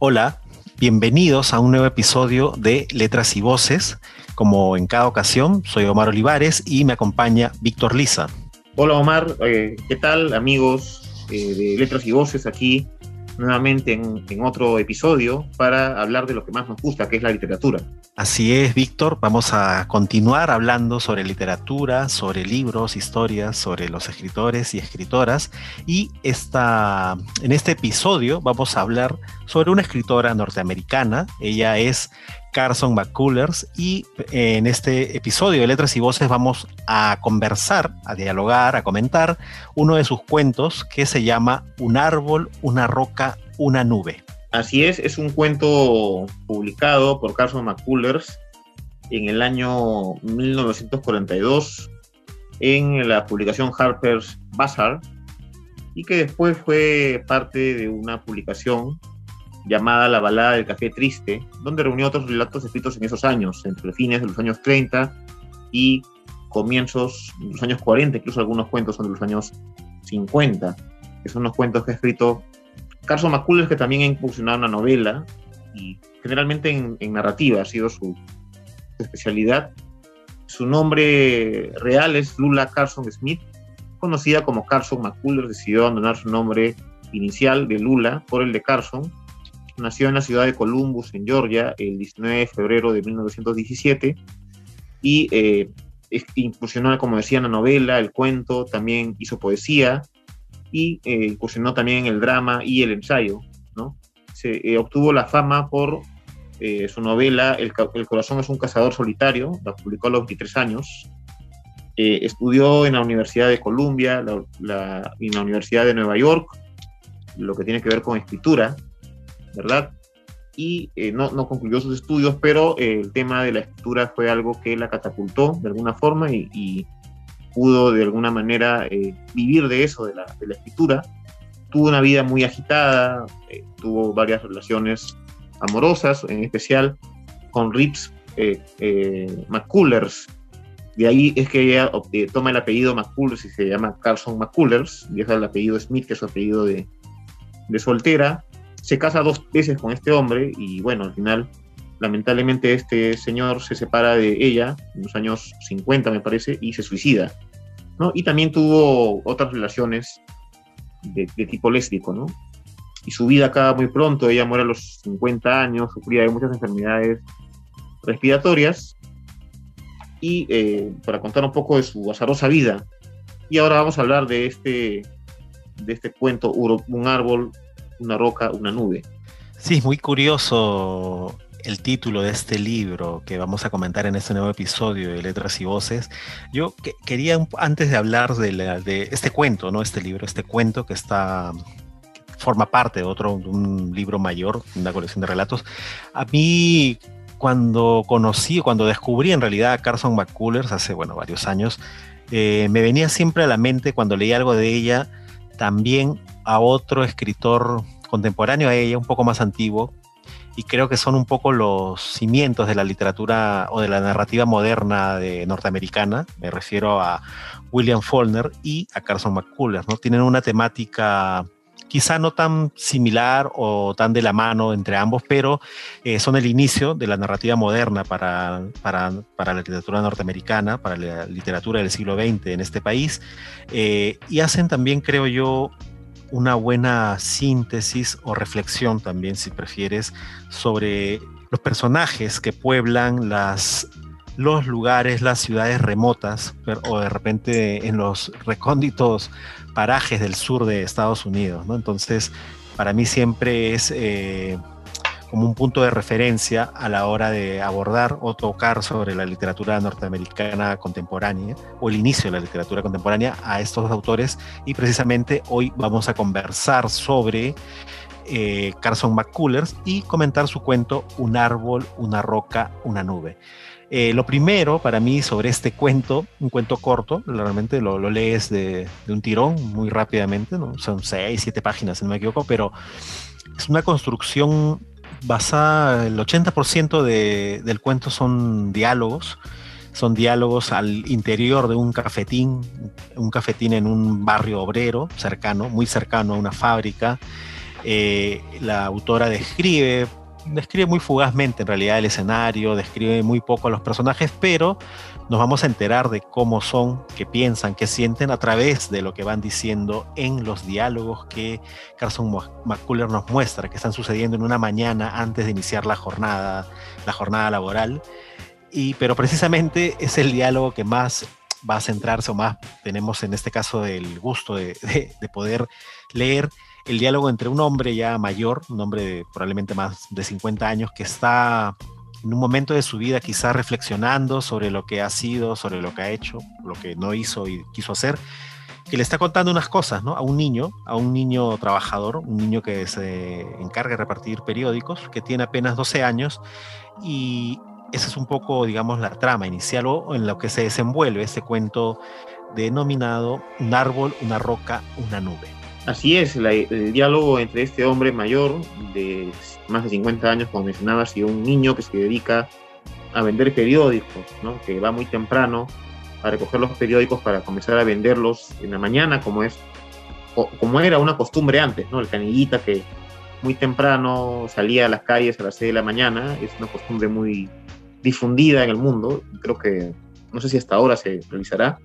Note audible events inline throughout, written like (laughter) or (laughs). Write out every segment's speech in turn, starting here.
Hola, bienvenidos a un nuevo episodio de Letras y Voces. Como en cada ocasión, soy Omar Olivares y me acompaña Víctor Lisa. Hola Omar, eh, ¿qué tal amigos eh, de Letras y Voces aquí nuevamente en, otro episodio para hablar de lo que más nos gusta, que es la literatura. Así es, Víctor. Vamos a continuar hablando sobre literatura, sobre libros, historias, sobre los escritores y escritoras. Y esta, en este episodio vamos a hablar sobre una escritora norteamericana. Ella es Carson McCullers y en este episodio de Letras y Voces vamos a conversar, a dialogar, a comentar uno de sus cuentos que se llama Un árbol, una roca, una nube. Así es, es un cuento publicado por Carson McCullers en el año 1942 en la publicación Harper's Bazaar y que después fue parte de una publicación llamada La balada del café triste, donde reunió otros relatos escritos en esos años, entre fines de los años 30 y comienzos de los años 40, incluso algunos cuentos son de los años 50, que son los cuentos que ha escrito Carson McCullers, que también ha incursionado una novela, y generalmente en, narrativa ha sido su, especialidad. Su nombre real es Lula Carson Smith, conocida como Carson McCullers, decidió abandonar su nombre inicial de Lula por el de Carson Nació en la ciudad de Columbus, en Georgia, el 19 de febrero de 1917 y eh, incursionó, como decía, en la novela, el cuento, también hizo poesía y eh, incursionó también en el drama y el ensayo. ¿no? Se eh, obtuvo la fama por eh, su novela el, corazón es un cazador solitario, la publicó a los 23 años. estudió en la Universidad de Columbia la, en la Universidad de Nueva York, lo que tiene que ver con escritura. ¿Verdad? Y eh, no, no, concluyó sus estudios, pero eh, el tema de la escritura fue algo que la catapultó de alguna forma y, pudo de alguna manera eh, vivir de eso, de la, de la, escritura. Tuvo una vida muy agitada, tuvo varias relaciones amorosas, en especial con Rips McCullers. De ahí es que ella toma el apellido McCullers y se llama Carson McCullers, deja el apellido Smith, que es su apellido de, de soltera se casa dos veces con este hombre y bueno, al final lamentablemente este señor se separa de ella en los años 50 me parece y se suicida. ¿no? Y también tuvo otras relaciones de, tipo lésbico, ¿no? Y su vida acaba muy pronto, ella muere a los 50 años, sufría de muchas enfermedades respiratorias. Y eh, para contar un poco de su azarosa vida. Y ahora vamos a hablar de este, de este cuento, Un árbol una roca, una nube. Sí, es muy curioso el título de este libro que vamos a comentar en este nuevo episodio de Letras y Voces. Yo quería, antes de hablar de, este cuento, ¿no? Este libro, este cuento que está forma parte de otro, un libro mayor, una colección de relatos. A mí, cuando conocí, cuando descubrí en realidad a Carson McCullers hace, bueno, varios años, eh, me venía siempre a la mente cuando leí algo de ella, también a otro escritor contemporáneo a ella, un poco más antiguo, y creo que son un poco los cimientos de la literatura o de la narrativa moderna de norteamericana. Me refiero a William Faulkner y a Carson McCullers, ¿no? Tienen una temática quizá no tan similar o tan de la mano entre ambos, pero eh, son el inicio de la narrativa moderna para, para, para, la literatura norteamericana, para la literatura del siglo XX en este país, eh, y hacen también, creo yo, una buena síntesis o reflexión también, si prefieres, sobre los personajes que pueblan las, los lugares, las ciudades remotas o de repente en los recónditos parajes del sur de Estados Unidos. ¿no? Entonces, para mí siempre es eh, como un punto de referencia a la hora de abordar o tocar sobre la literatura norteamericana contemporánea o el inicio de la literatura contemporánea a estos autores y precisamente hoy vamos a conversar sobre eh, Carson McCullers y comentar su cuento Un árbol, una roca, una nube. Eh, lo primero para mí sobre este cuento, un cuento corto, realmente lo, lees de, un tirón muy rápidamente, ¿no? son seis, siete páginas, si no me equivoco, pero es una construcción basada, el 80% del cuento son diálogos, son diálogos al interior de un cafetín, un cafetín en un barrio obrero cercano, muy cercano a una fábrica. Eh, la autora describe, describe muy fugazmente en realidad el escenario, describe muy poco a los personajes, pero nos vamos a enterar de cómo son, qué piensan, qué sienten a través de lo que van diciendo en los diálogos que Carson McCuller nos muestra, que están sucediendo en una mañana antes de iniciar la jornada, la jornada laboral. Y, pero precisamente es el diálogo que más va a centrarse o más tenemos en este caso el gusto de, de poder leer el diálogo entre un hombre ya mayor, un hombre de probablemente más de 50 años, que está en un momento de su vida quizá reflexionando sobre lo que ha sido, sobre lo que ha hecho, lo que no hizo y quiso hacer, que le está contando unas cosas, ¿no? A un niño, a un niño trabajador, un niño que se encarga de repartir periódicos, que tiene apenas 12 años y esa es un poco, digamos, la trama inicial o en lo que se desenvuelve ese cuento denominado Un árbol, una roca, una nube. Así es, el diálogo entre este hombre mayor de más de 50 años, como mencionabas, y un niño que se dedica a vender periódicos, ¿no? que va muy temprano a recoger los periódicos para comenzar a venderlos en la mañana, como es como era una costumbre antes, ¿no? El canillita que muy temprano salía a las calles a las 6 de la mañana, es una costumbre muy difundida en el mundo, creo que no sé si hasta ahora se realizará,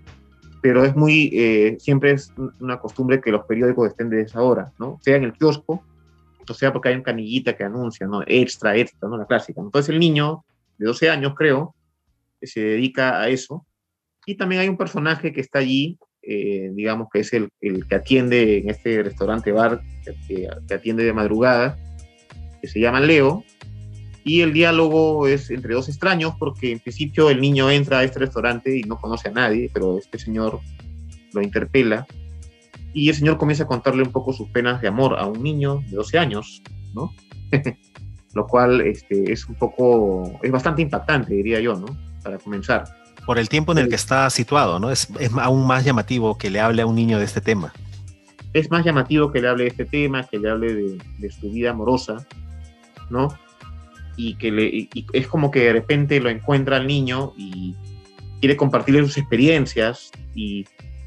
pero es muy, eh, siempre es una costumbre que los periódicos estén de esa hora, ¿no? Sea en el kiosco, o sea porque hay un canillita que anuncia, ¿no? Extra, extra, ¿no? La clásica. Entonces el niño, de 12 años creo, se dedica a eso. Y también hay un personaje que está allí, eh, digamos que es el, el, que atiende en este restaurante bar, que atiende de madrugada, que se llama Leo, y el diálogo es entre dos extraños porque en principio el niño entra a este restaurante y no conoce a nadie, pero este señor lo interpela y el señor comienza a contarle un poco sus penas de amor a un niño de 12 años, ¿no? (laughs) lo cual este, es un poco, es bastante impactante, diría yo, ¿no? Para comenzar. Por el tiempo en el que está situado, ¿no? Es, es aún más llamativo que le hable a un niño de este tema. Es más llamativo que le hable de este tema, que le hable de, de su vida amorosa, ¿no? Y que le, es como que de repente lo encuentra al niño y quiere compartirle sus experiencias y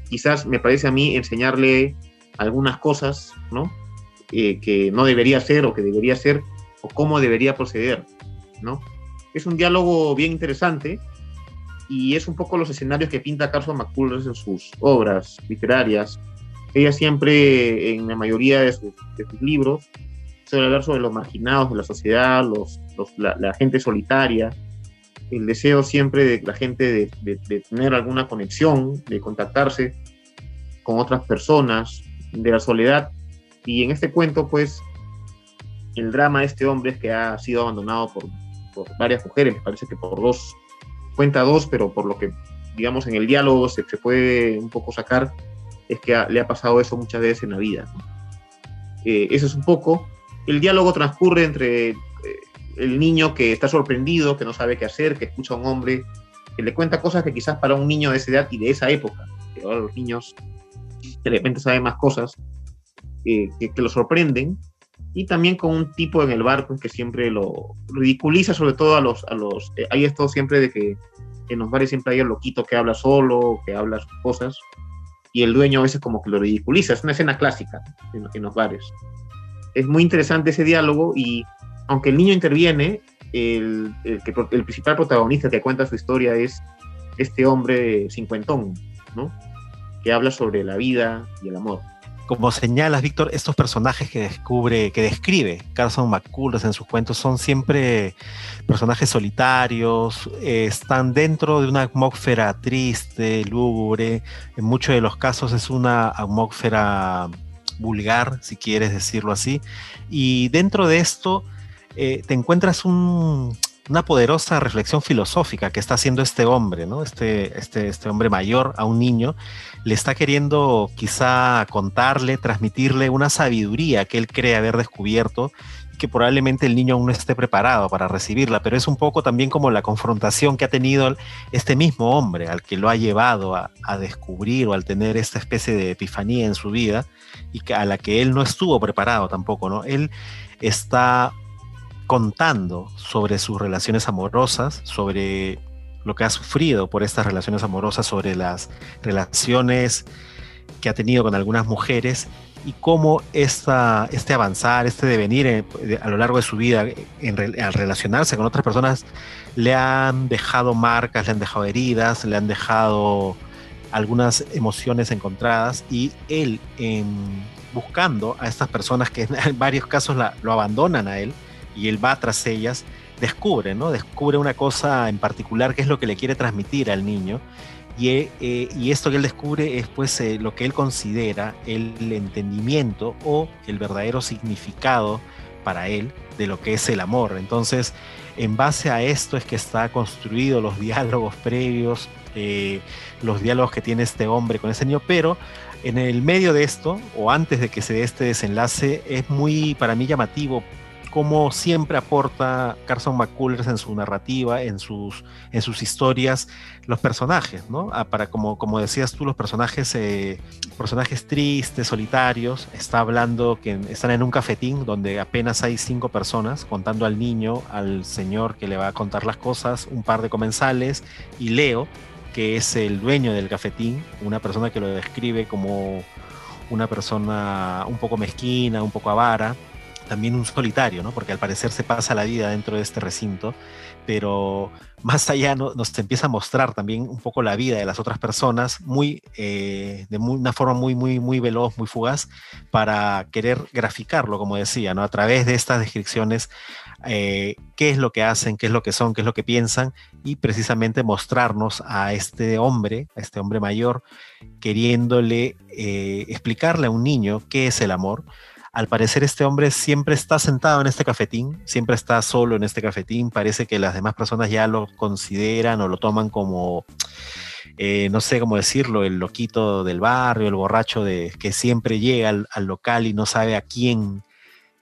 quizás me parece a mí enseñarle algunas cosas, ¿no? Eh, que no debería hacer o que debería hacer o cómo debería proceder, ¿no? Es un diálogo bien interesante y es un poco los escenarios que pinta Carson McCullers en sus obras literarias. Ella siempre, en la mayoría de sus, de sus libros, suele hablar sobre los marginados de la sociedad, los, la, gente solitaria, el deseo siempre de la gente de, tener alguna conexión, de contactarse con otras personas, de la soledad. Y en este cuento, pues, el drama de este hombre es que ha sido abandonado por, varias mujeres, me parece que por dos, cuenta dos, pero por lo que, digamos, en el diálogo se, se puede un poco sacar, es que le ha pasado eso muchas veces en la vida. Eh, eso es un poco. El diálogo transcurre entre el niño que está sorprendido, que no sabe qué hacer, que escucha a un hombre que le cuenta cosas que quizás para un niño de esa edad y de esa época, que ahora los niños de repente saben más cosas, eh, que, lo sorprenden, y también con un tipo en el barco que siempre lo ridiculiza, sobre todo a los... A los eh, hay esto siempre de que en los bares siempre hay el loquito que habla solo, que habla cosas, y el dueño a veces como que lo ridiculiza, es una escena clásica en, en los bares. Es muy interesante ese diálogo y aunque el niño interviene, el, el, principal protagonista que cuenta su historia es este hombre cincuentón, ¿no? Que habla sobre la vida y el amor. Como señalas, Víctor, estos personajes que descubre, que describe Carson McCullers en sus cuentos son siempre personajes solitarios, eh, están dentro de una atmósfera triste, lúgubre. En muchos de los casos es una atmósfera vulgar, si quieres decirlo así. Y dentro de esto eh, te encuentras una poderosa reflexión filosófica que está haciendo este hombre, ¿no? Este, este, este hombre mayor a un niño, le está queriendo quizá contarle, transmitirle una sabiduría que él cree haber descubierto que probablemente el niño aún no esté preparado para recibirla, pero es un poco también como la confrontación que ha tenido este mismo hombre al que lo ha llevado a, a descubrir o al tener esta especie de epifanía en su vida y que, a la que él no estuvo preparado tampoco, ¿no? Él está contando sobre sus relaciones amorosas, sobre lo que ha sufrido por estas relaciones amorosas, sobre las relaciones que ha tenido con algunas mujeres y cómo este avanzar, este devenir eh, a lo largo de su vida en, al relacionarse con otras personas le han dejado marcas, le han dejado heridas, le han dejado algunas emociones encontradas y él buscando a estas personas que en (laughs) varios casos lo abandonan a él y él va tras ellas, descubre, ¿no? Descubre una cosa en particular que es lo que le quiere transmitir al niño eh, y, esto que él descubre es pues eh, lo que él considera el, entendimiento o el verdadero significado para él de lo que es el amor. Entonces, en base a esto es que está construido los diálogos previos, eh, los diálogos que tiene este hombre con ese niño, pero en el medio de esto, o antes de que se dé este desenlace, es muy para mí llamativo como siempre aporta Carson McCullers en su narrativa, en sus, en sus historias, los personajes, ¿no? Ah, para, como, como decías tú, los personajes, eh, personajes tristes, solitarios, está hablando que están en un cafetín donde apenas hay cinco personas, contando al niño, al señor que le va a contar las cosas, un par de comensales y Leo, que es el dueño del cafetín, una persona que lo describe como una persona un poco mezquina, un poco avara, también un solitario, ¿no? Porque al parecer se pasa la vida dentro de este recinto, pero más allá nos empieza a mostrar también un poco la vida de las otras personas, muy, eh, de una forma muy, muy, muy veloz, muy fugaz, para querer graficarlo, como decía, ¿no? A través de estas descripciones, eh, qué es lo que hacen, qué es lo que son, qué es lo que piensan, y precisamente mostrarnos a este hombre, a este hombre mayor, queriéndole eh, explicarle a un niño qué es el amor, al parecer este hombre siempre está sentado en este cafetín, siempre está solo en este cafetín, parece que las demás personas ya lo consideran o lo toman como, eh, no sé cómo decirlo, el loquito del barrio, el borracho de, que siempre llega al local y no sabe a quién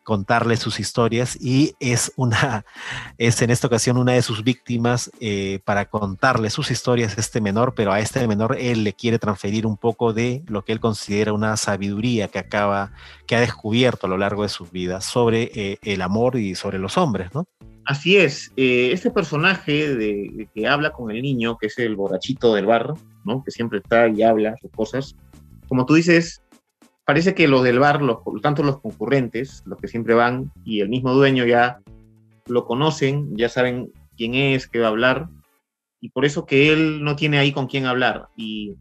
contarle sus historias y es una (laughs) es en esta ocasión una de sus víctimas eh, para contarle sus historias a este menor pero a este menor él le quiere transferir un poco de lo que él considera una sabiduría que acaba que ha descubierto a lo largo de su vida sobre eh, el amor y sobre los hombres no así es eh, este personaje de, que habla con el niño que es el borrachito del bar no que siempre está y habla sus cosas. Como tú dices parece que los del bar, tanto los concurrentes, los que siempre van, y el mismo dueño ya lo conocen, ya saben quién es, qué va a hablar, y por eso que él no tiene ahí con quién hablar. Y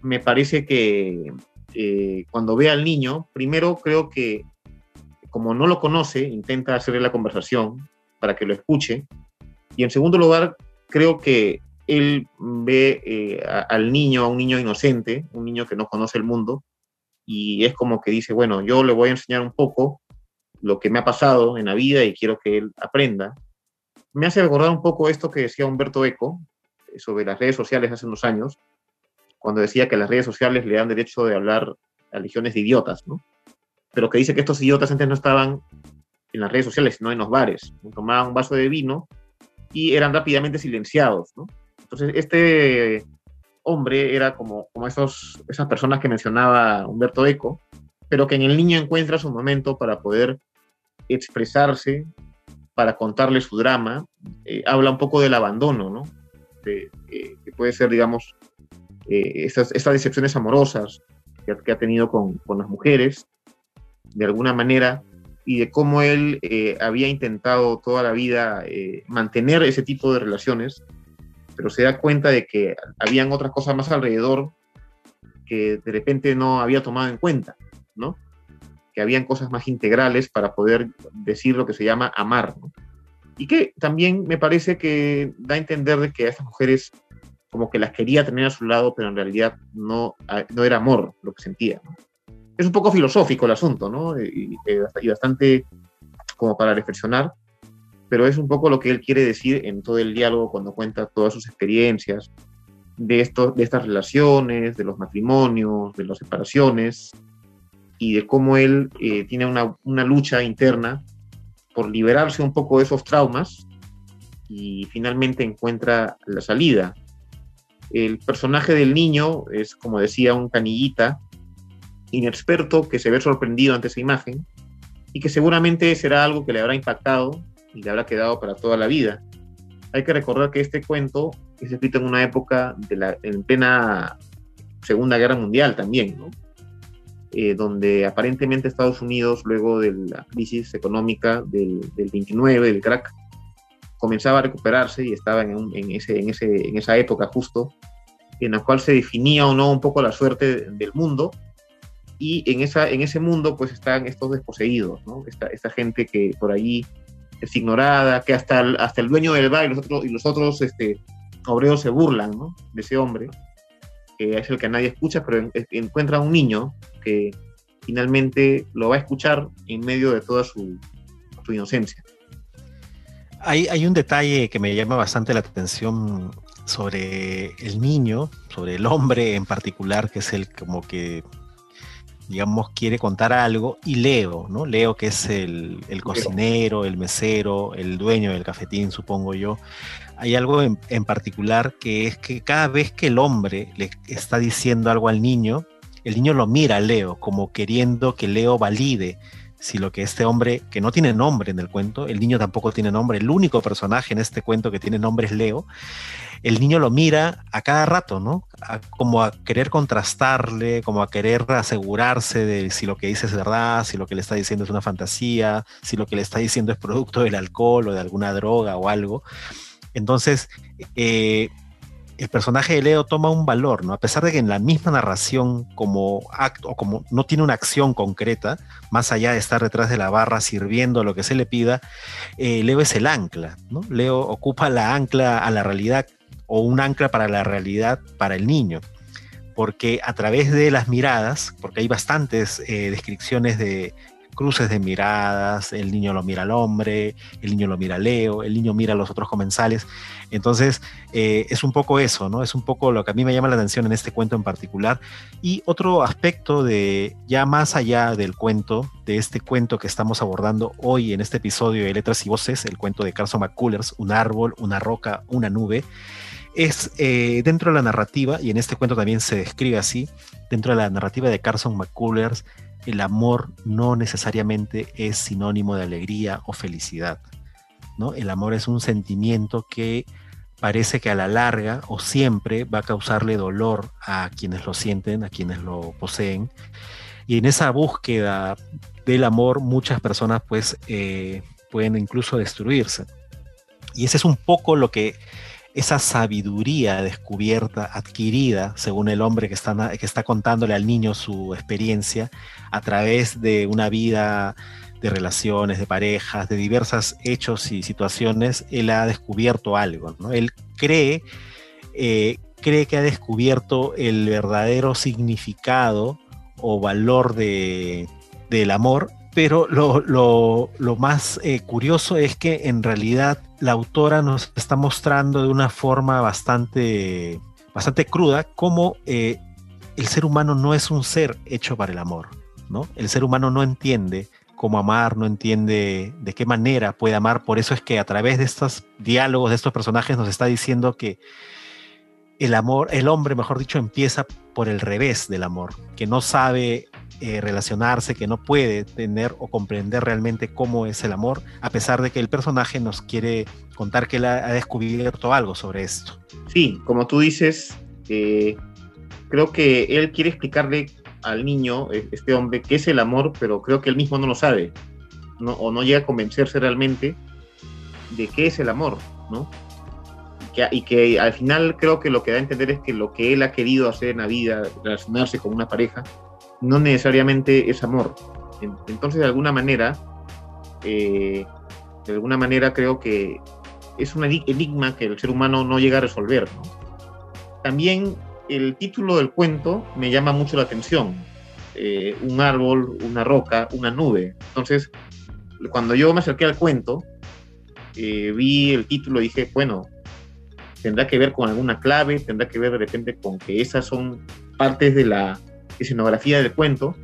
me parece que eh, cuando ve al niño, primero creo que como no lo conoce, intenta hacerle la conversación para que lo escuche. Y en segundo lugar, creo que él ve eh, al niño, a un niño inocente, un niño que no conoce el mundo, y es como que dice, bueno, yo le voy a enseñar un poco lo que me ha pasado en la vida y quiero que él aprenda. Me hace recordar un poco esto que decía Humberto Eco eh, sobre las redes sociales hace unos años, cuando decía que las redes sociales le dan derecho de hablar a legiones de idiotas, ¿no? Pero que dice que estos idiotas antes no estaban en las redes sociales, sino en los bares. Tomaban un vaso de vino y eran rápidamente silenciados, ¿no? Entonces, este hombre era como, como esos, esas personas que mencionaba Humberto Eco, pero que en el niño encuentra su momento para poder expresarse, para contarle su drama. Eh, habla un poco del abandono, ¿no? De, que puede ser, digamos, eh, estas, decepciones amorosas que, ha tenido con, con, las mujeres, de alguna manera, y de cómo él eh, había intentado toda la vida mantener ese tipo de relaciones pero se da cuenta de que habían otras cosas más alrededor que de repente no había tomado en cuenta, ¿no? Que habían cosas más integrales para poder decir lo que se llama amar, ¿no? Y que también me parece que da a entender de que a estas mujeres como que las quería tener a su lado, pero en realidad no, no era amor lo que sentía. Es un poco filosófico el asunto, ¿no? y bastante como para reflexionar, pero es un poco lo que él quiere decir en todo el diálogo cuando cuenta todas sus experiencias de, esto, de estas relaciones, de los matrimonios, de las separaciones y de cómo él eh, tiene una, una lucha interna por liberarse un poco de esos traumas y finalmente encuentra la salida. El personaje del niño es, como decía, un canillita inexperto que se ve sorprendido ante esa imagen y que seguramente será algo que le habrá impactado y le habrá quedado para toda la vida. Hay que recordar que este cuento es escrito en una época de la, en plena Segunda Guerra Mundial también, ¿no? eh, donde aparentemente Estados Unidos, luego de la crisis económica del, del 29, del crack, comenzaba a recuperarse y estaba en, ese, en, ese, en esa época justo, en la cual se definía o no un poco la suerte del mundo, y en, esa, en ese mundo pues están estos desposeídos, ¿no? esta, esta gente que por ahí es ignorada, que hasta el, hasta el dueño del bar y los otros, y los otros este, obreros se burlan ¿no? de ese hombre, que es el que nadie escucha, pero encuentra a un niño que finalmente lo va a escuchar en medio de toda su, su inocencia. Hay, hay, un detalle que me llama bastante la atención sobre el niño, sobre el hombre en particular, que es el como que, digamos, quiere contar algo, y Leo, ¿no? Leo que es el, el cocinero, el mesero, el dueño del cafetín, supongo yo. Hay algo en, en particular que es que cada vez que el hombre le está diciendo algo al niño, el niño lo mira a Leo como queriendo que Leo valide si lo que este hombre, que no tiene nombre en el cuento, el niño tampoco tiene nombre, el único personaje en este cuento que tiene nombre es Leo, el niño lo mira a cada rato, ¿no? como a querer contrastarle, como a querer asegurarse de si lo que dice es verdad, si lo que le está diciendo es una fantasía, si lo que le está diciendo es producto del alcohol o de alguna droga o algo. Entonces, eh, el personaje de Leo toma un valor, ¿no? A pesar de que en la misma narración como acto, o como no tiene una acción concreta, más allá de estar detrás de la barra sirviendo lo que se le pida, eh, Leo es el ancla, ¿no? Leo ocupa la ancla a la realidad o un ancla para la realidad para el niño, porque a través de las miradas, porque hay bastantes eh, descripciones de cruces de miradas, el niño lo mira al hombre, el niño lo mira a Leo, el niño mira a los otros comensales. Entonces, eh, es un poco eso, ¿no? Es un poco lo que a mí me llama la atención en este cuento en particular. Y otro aspecto de, ya más allá del cuento, de este cuento que estamos abordando hoy en este episodio de Letras y Voces, el cuento de Carson McCullers, Un árbol, una roca, una nube, es eh, dentro de la narrativa, y en este cuento también se describe así, dentro de la narrativa de Carson McCullers, el amor no necesariamente es sinónimo de alegría o felicidad. ¿no? El amor es un sentimiento que parece que a la larga o siempre va a causarle dolor a quienes lo sienten, a quienes lo poseen. Y en esa búsqueda del amor muchas personas pues eh, pueden incluso destruirse. Y ese es un poco lo que esa sabiduría descubierta, adquirida, según el hombre que está, contándole al niño su experiencia, a través de una vida de relaciones, de parejas, de diversos hechos y situaciones, él ha descubierto algo. ¿no? Él cree, eh, cree que ha descubierto el verdadero significado o valor de, del amor pero lo, más eh, curioso es que en realidad la autora nos está mostrando de una forma bastante, bastante cruda cómo eh, el ser humano no es un ser hecho para el amor, ¿no? El ser humano no entiende cómo amar, no entiende de qué manera puede amar, por eso es que a través de estos diálogos, de estos personajes, nos está diciendo que el amor, el hombre, mejor dicho, empieza por el revés del amor, que no sabe eh, relacionarse, que no puede tener o comprender realmente cómo es el amor, a pesar de que el personaje nos quiere contar que él ha, descubierto algo sobre esto. Sí, como tú dices, eh, creo que él quiere explicarle al niño, e, este hombre, qué es el amor, pero creo que él mismo no lo sabe, ¿no? o no llega a convencerse realmente de qué es el amor, ¿no? y que al final creo que lo que da a entender es que lo que él ha querido hacer en la vida, relacionarse con una pareja, no necesariamente es amor. Entonces, de alguna manera, eh, de alguna manera creo que es un enigma que el ser humano no llega a resolver. También el título del cuento me llama mucho la atención. Eh, un árbol, una roca, una nube. Entonces, cuando yo me acerqué al cuento, eh, vi el título y dije, bueno, tendrá que ver con alguna clave, tendrá que ver de repente con que esas son partes de la escenografía del cuento,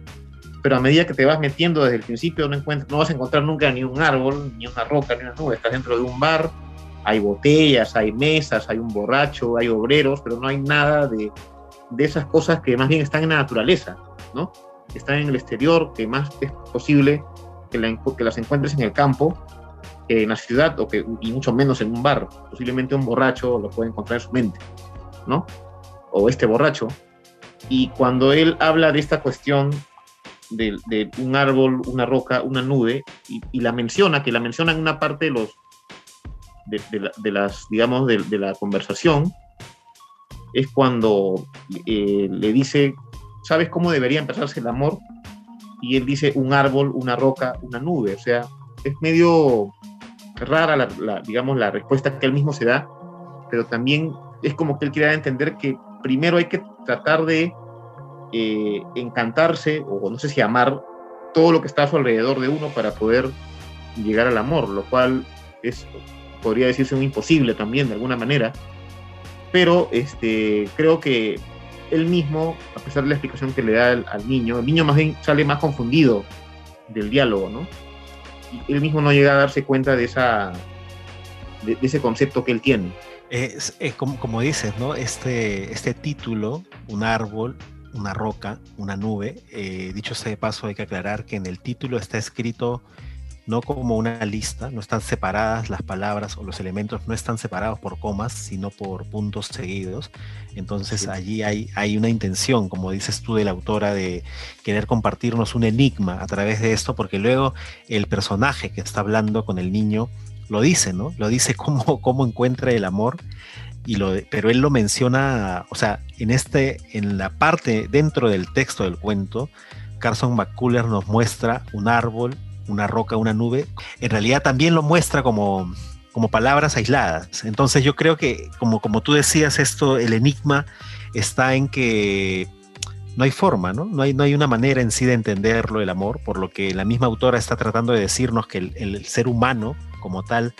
pero a medida que te vas metiendo desde el principio no, encuentras, no vas a encontrar nunca ni un árbol, ni una roca, ni una nube, estás dentro de un bar, hay botellas, hay mesas, hay un borracho, hay obreros, pero no hay nada de, de esas cosas que más bien están en la naturaleza, ¿no? Están en el exterior, que más es posible que, que las encuentres en el campo, en la ciudad, o que, y mucho menos en un bar. Posiblemente un borracho lo puede encontrar en su mente, ¿no? O este borracho y cuando él habla de esta cuestión de, un árbol, una roca, una nube, y, la menciona, que la menciona en una parte de los de, las, digamos, de, la conversación, es cuando eh, le dice, ¿sabes cómo debería empezarse el amor? Y él dice un árbol, una roca, una nube. O sea, es medio rara, la, digamos, la respuesta que él mismo se da, pero también es como que él quiere entender que primero hay que tratar de eh, encantarse, o no sé si amar, todo lo que está a su alrededor de uno para poder llegar al amor, lo cual es, podría decirse un imposible también de alguna manera, pero este, creo que él mismo, a pesar de la explicación que le da al, niño, el niño más bien sale más confundido del diálogo, ¿no? Y él mismo no llega a darse cuenta de, esa, de, ese concepto que él tiene. Es, como, como, dices, ¿no? Este, este título, un árbol, una roca, una nube. Eh, dicho sea de paso, hay que aclarar que en el título está escrito no como una lista, no están separadas las palabras o los elementos, no están separados por comas, sino por puntos seguidos. Entonces allí hay, hay una intención, como dices tú, de la autora de querer compartirnos un enigma a través de esto, porque luego el personaje que está hablando con el niño lo dice, ¿no? Lo dice (laughs) cómo, cómo encuentra el amor y lo pero él lo menciona, o sea, en este, en la parte dentro del texto del cuento, Carson McCuller nos muestra un árbol, una roca, una nube. En realidad también lo muestra como, como palabras aisladas. Entonces yo creo que, como, como tú decías, esto, el enigma está en que no hay forma, ¿no? No hay, no hay una manera en sí de entenderlo, el amor, por lo que la misma autora está tratando de decirnos que el ser humano como tal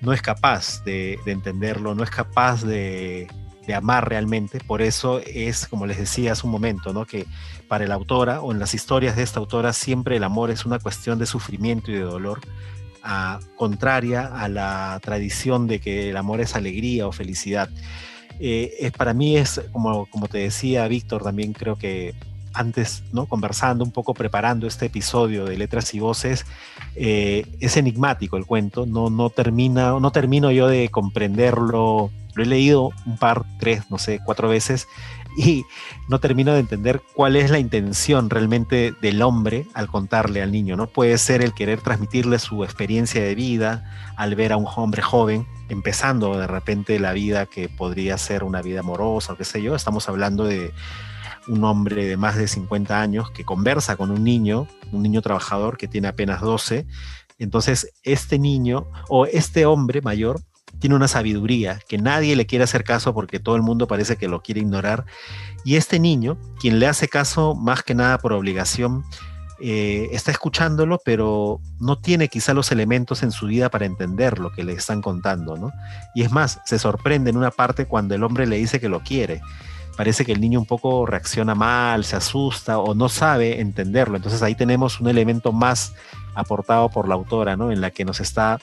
no es capaz de, entenderlo, no es capaz de, amar realmente. Por eso es, como les decía hace un momento, ¿no? que para la autora o en las historias de esta autora siempre el amor es una cuestión de sufrimiento y de dolor, contraria a la tradición de que el amor es alegría o felicidad. Eh, es, para mí es, como, como te decía Víctor, también creo que antes, ¿no? conversando un poco, preparando este episodio de Letras y Voces, eh, es enigmático el cuento, no, no, termina, no termino yo de comprenderlo, lo he leído un par, tres, no sé, cuatro veces, y no termino de entender cuál es la intención realmente del hombre al contarle al niño, ¿no? Puede ser el querer transmitirle su experiencia de vida al ver a un hombre joven, empezando de repente la vida que podría ser una vida amorosa o qué sé yo, estamos hablando de un hombre de más de 50 años que conversa con un niño, un niño trabajador que tiene apenas 12. Entonces, este niño o este hombre mayor tiene una sabiduría que nadie le quiere hacer caso porque todo el mundo parece que lo quiere ignorar. Y este niño, quien le hace caso más que nada por obligación, eh, está escuchándolo, pero no tiene quizá los elementos en su vida para entender lo que le están contando, ¿no? Y es más, se sorprende en una parte cuando el hombre le dice que lo quiere parece que el niño un poco reacciona mal, se asusta o no sabe entenderlo. Entonces ahí tenemos un elemento más aportado por la autora, ¿no? En la que nos está,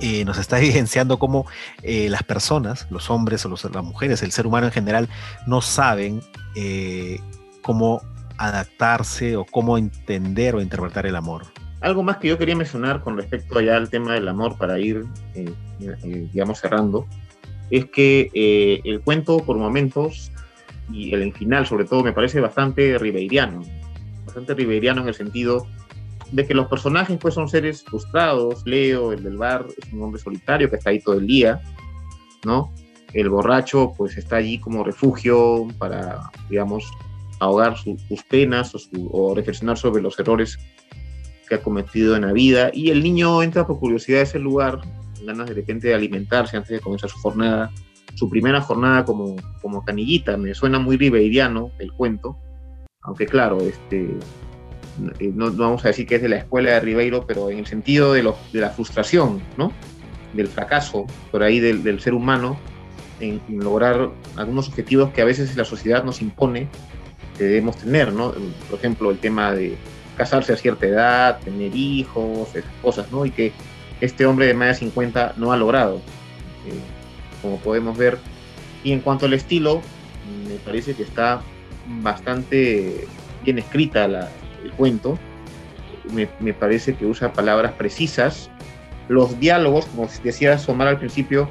eh, nos está (laughs) evidenciando cómo eh, las personas, los hombres o las mujeres, el ser humano en general, no saben eh, cómo adaptarse o cómo entender o interpretar el amor. Algo más que yo quería mencionar con respecto allá al tema del amor para ir, digamos, cerrando, es que el cuento por momentos y el final sobre todo me parece bastante ribeiriano, bastante ribeiriano en el sentido de que los personajes pues son seres frustrados, Leo, el del bar, es un hombre solitario que está ahí todo el día, ¿no? El borracho pues está allí como refugio para, digamos, ahogar sus penas o, reflexionar sobre los errores que ha cometido en la vida. Y el niño entra por curiosidad a ese lugar, ganas de repente de alimentarse antes de comenzar su jornada su primera jornada como, como canillita. Me suena muy ribeiriano el cuento, aunque claro, este, eh, no, vamos a decir que es de la escuela de Ribeiro, pero en el sentido de, de la frustración, ¿no? del fracaso por ahí del, ser humano en, lograr algunos objetivos que a veces la sociedad nos impone que debemos tener, ¿no? Por ejemplo, el tema de casarse a cierta edad, tener hijos, esas cosas, ¿no? Y que este hombre de más de 50 no ha logrado. Eh, como podemos ver. Y en cuanto al estilo, me parece que está bastante bien escrita el cuento. Me, parece que usa palabras precisas. Los diálogos, como decía Somar al principio,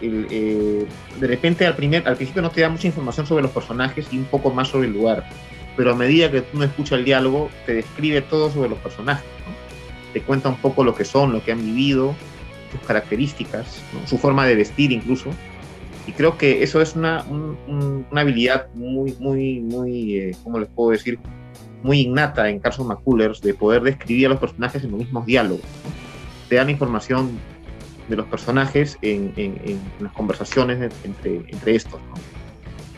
eh, de repente al, primer, al principio no te da mucha información sobre los personajes y un poco más sobre el lugar, pero a medida que tú no escuchas el diálogo, te describe todo sobre los personajes. Te cuenta un poco lo que son, lo que han vivido, sus características, su forma de vestir incluso. Y creo que eso es una, una habilidad muy, muy, muy, eh, ¿cómo les puedo decir? Muy innata en Carson McCullers de poder describir a los personajes en los mismos diálogos. Te dan información de los personajes en, las conversaciones entre, entre estos.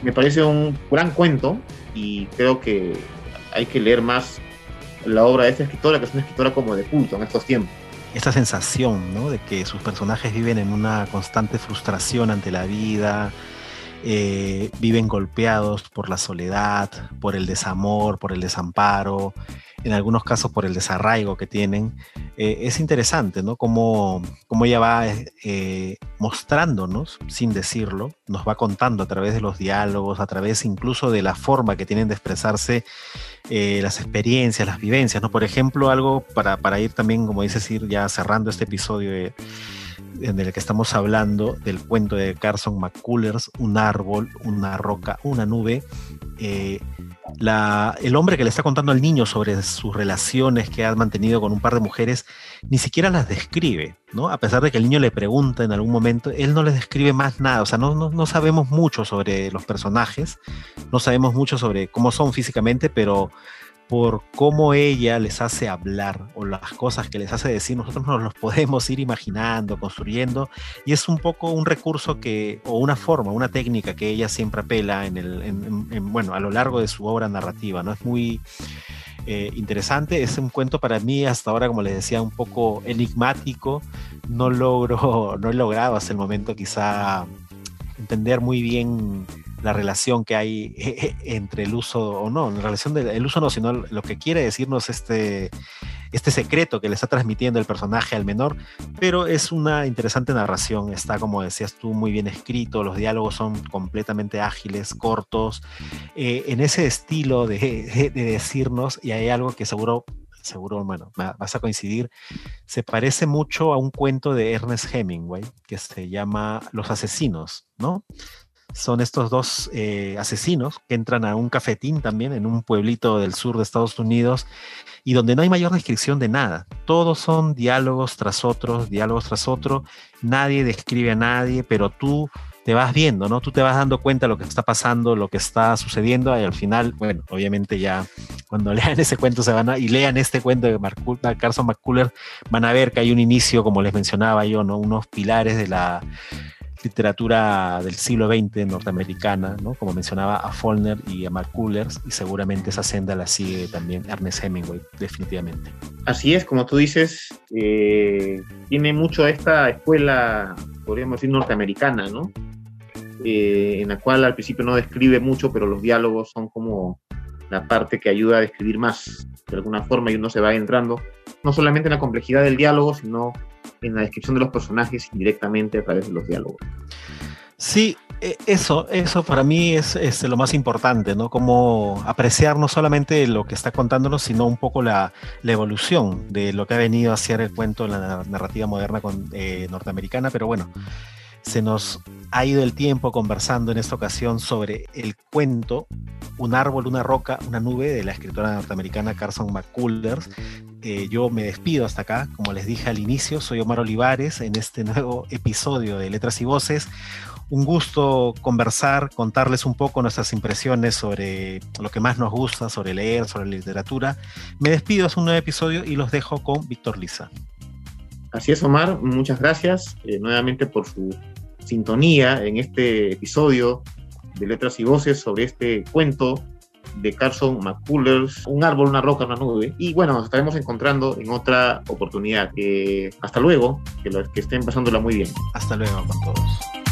Me parece un gran cuento y creo que hay que leer más la obra de esta escritora, que es una escritora como de culto en estos tiempos. Esta sensación, ¿no? De que sus personajes viven en una constante frustración ante la vida, eh, viven golpeados por la soledad, por el desamor, por el desamparo, en algunos casos por el desarraigo que tienen. Eh, es interesante, ¿no? Cómo, cómo ella va eh, mostrándonos, sin decirlo, nos va contando a través de los diálogos, a través incluso de la forma que tienen de expresarse las experiencias, las vivencias, ¿no? Por ejemplo, algo para, para ir también, como dices, ir ya cerrando este episodio en el que estamos hablando del cuento de Carson McCullers, un árbol, una roca, una nube el hombre que le está contando al niño sobre sus relaciones que ha mantenido con un par de mujeres, ni siquiera las describe, ¿no? A pesar de que el niño le pregunta en algún momento, él no les describe más nada, o sea, no, no, no sabemos mucho sobre los personajes, no sabemos mucho sobre cómo son físicamente, pero por cómo ella les hace hablar o las cosas que les hace decir, nosotros nos los podemos ir imaginando, construyendo, y es un poco un recurso que, o una forma, una técnica que ella siempre apela en el, bueno, a lo largo de su obra narrativa, ¿no? Es muy eh, interesante, es un cuento para mí hasta ahora, como les decía, un poco enigmático, no logro, (laughs) no he logrado hasta el momento quizá entender muy bien la relación que hay (laughs) entre el uso o no, la relación del uso no, sino lo que quiere decirnos este, este secreto que le está transmitiendo el personaje al menor, pero es una interesante narración, está como decías tú muy bien escrito, los diálogos son completamente ágiles, cortos, eh, en ese estilo de, de decirnos, y hay algo que seguro seguro, bueno, vas a coincidir, se parece mucho a un cuento de Ernest Hemingway que se llama Los asesinos, ¿no? Son estos dos eh, asesinos que entran a un cafetín también en un pueblito del sur de Estados Unidos y donde no hay mayor descripción de nada. Todos son diálogos tras otros, diálogos tras otro. Nadie describe a nadie, pero tú te vas viendo, ¿no? Tú te vas dando cuenta de lo que está pasando, lo que está sucediendo y al final, bueno, obviamente ya cuando (laughs) lean ese cuento se van a, y lean este cuento de Carson McCuller, van a ver que hay un inicio, como les mencionaba yo, ¿no? Unos pilares de la literatura del siglo XX norteamericana, ¿no? como mencionaba a Follner y a Mark Coolers, y seguramente esa senda la sigue también Ernest Hemingway, definitivamente. Así es, como tú dices, eh, tiene mucho esta escuela, podríamos decir, norteamericana, ¿no? Eh, en la cual al principio no describe mucho, pero los diálogos son como la parte que ayuda a describir más de alguna forma y uno se va entrando no solamente en la complejidad del diálogo, sino en la descripción de los personajes indirectamente a través de los diálogos. Sí, e, eso, eso para mí es, lo más importante, ¿no? Como apreciar no solamente lo que está contándonos, sino un poco la, evolución de lo que ha venido a ser el cuento en la narrativa moderna con, eh, norteamericana, pero bueno, se nos ha ido el tiempo conversando en esta ocasión sobre el cuento Un árbol, una roca, una nube de la escritora norteamericana Carson McCullers. Eh, yo me despido hasta acá, como les dije al inicio, soy Omar Olivares en este nuevo episodio de Letras y Voces. Un gusto conversar, contarles un poco nuestras impresiones sobre lo que más nos gusta, sobre leer, sobre literatura. Me despido, es un nuevo episodio y los dejo con Víctor Lisa. Así es, Omar, muchas gracias eh, nuevamente por su sintonía en este episodio de Letras y Voces sobre este cuento de Carson McCullers, Un árbol, una roca, una nube. Y bueno, nos estaremos encontrando en otra oportunidad. hasta luego, que, que estén pasándola muy bien. Hasta luego con todos.